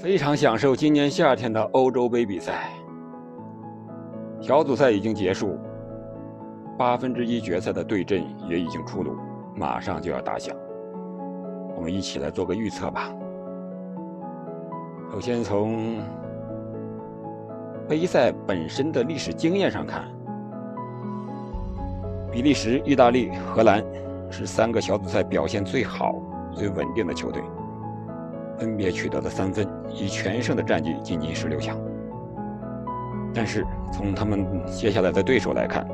非常享受今年夏天的欧洲杯比赛。小组赛已经结束，八分之一决赛的对阵也已经出炉，马上就要打响。我们一起来做个预测吧。首先从杯赛本身的历史经验上看，比利时、意大利、荷兰是三个小组赛表现最好、最稳定的球队。分别取得了三分，以全胜的战绩晋级十六强。但是从他们接下来的对手来看，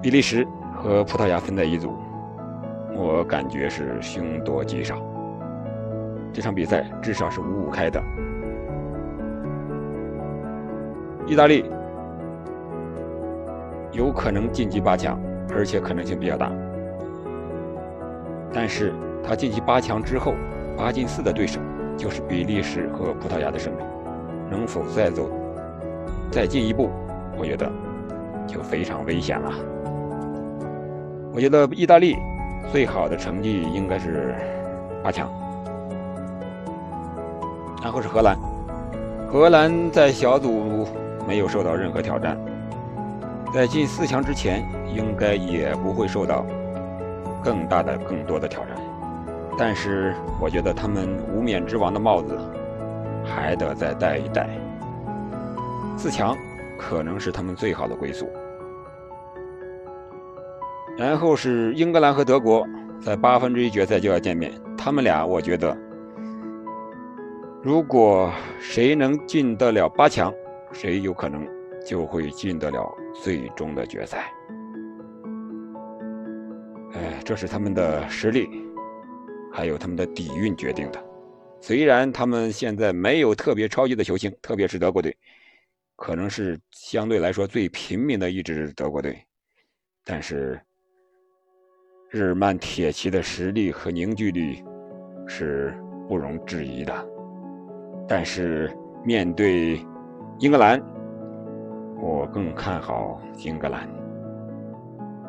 比利时和葡萄牙分在一组，我感觉是凶多吉少。这场比赛至少是五五开的。意大利有可能晋级八强，而且可能性比较大。但是他晋级八强之后。八进四的对手就是比利时和葡萄牙的胜利，能否再走再进一步？我觉得就非常危险了。我觉得意大利最好的成绩应该是八强，然后是荷兰。荷兰在小组没有受到任何挑战，在进四强之前应该也不会受到更大的、更多的挑战。但是我觉得他们无冕之王的帽子还得再戴一戴。自强可能是他们最好的归宿。然后是英格兰和德国，在八分之一决赛就要见面。他们俩，我觉得，如果谁能进得了八强，谁有可能就会进得了最终的决赛。哎，这是他们的实力。还有他们的底蕴决定的。虽然他们现在没有特别超级的球星，特别是德国队，可能是相对来说最平民的一支德国队，但是日曼铁骑的实力和凝聚力是不容置疑的。但是面对英格兰，我更看好英格兰。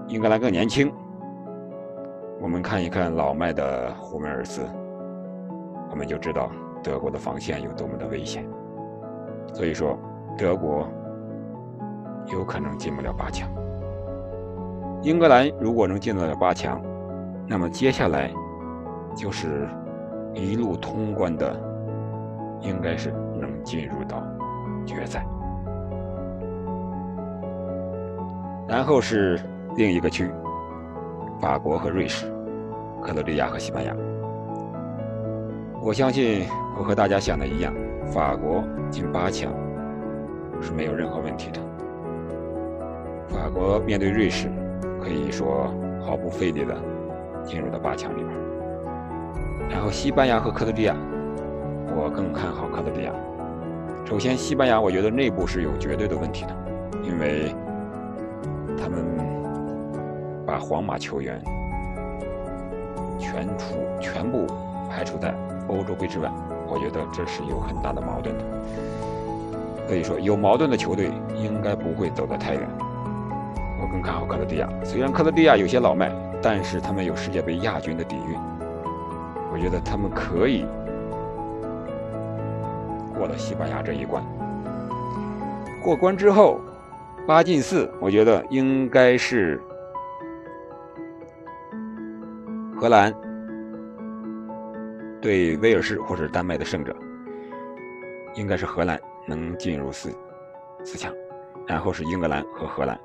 英格兰更年轻。我们看一看老迈的胡梅尔斯，我们就知道德国的防线有多么的危险。所以说，德国有可能进不了八强。英格兰如果能进得了八强，那么接下来就是一路通关的，应该是能进入到决赛。然后是另一个区。法国和瑞士，克罗地亚和西班牙。我相信我和大家想的一样，法国进八强是没有任何问题的。法国面对瑞士，可以说毫不费力的进入到八强里边。然后西班牙和克罗地亚，我更看好克罗地亚。首先，西班牙我觉得内部是有绝对的问题的，因为。把皇马球员全除全部排除在欧洲杯之外，我觉得这是有很大的矛盾的。可以说，有矛盾的球队应该不会走得太远。我更看好克罗地亚，虽然克罗地亚有些老迈，但是他们有世界杯亚军的底蕴，我觉得他们可以过了西班牙这一关。过关之后，八进四，我觉得应该是。荷兰对威尔士或者丹麦的胜者，应该是荷兰能进入四四强，然后是英格兰和荷兰，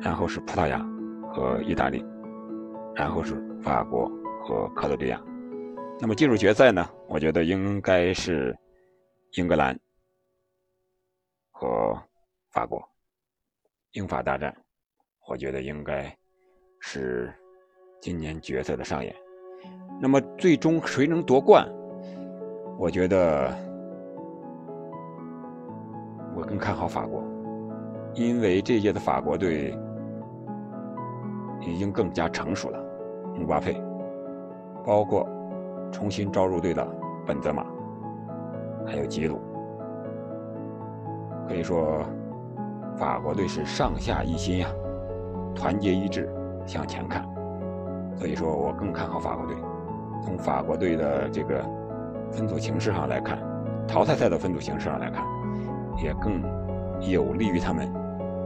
然后是葡萄牙和意大利，然后是法国和克罗地亚。那么进入决赛呢？我觉得应该是英格兰和法国，英法大战，我觉得应该是。今年决赛的上演，那么最终谁能夺冠？我觉得我更看好法国，因为这届的法国队已经更加成熟了。姆巴佩，包括重新招入队的本泽马，还有吉鲁，可以说法国队是上下一心呀，团结一致向前看。所以说我更看好法国队。从法国队的这个分组形式上来看，淘汰赛的分组形式上来看，也更有利于他们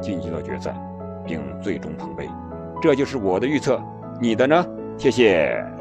晋级到决赛，并最终捧杯。这就是我的预测，你的呢？谢谢。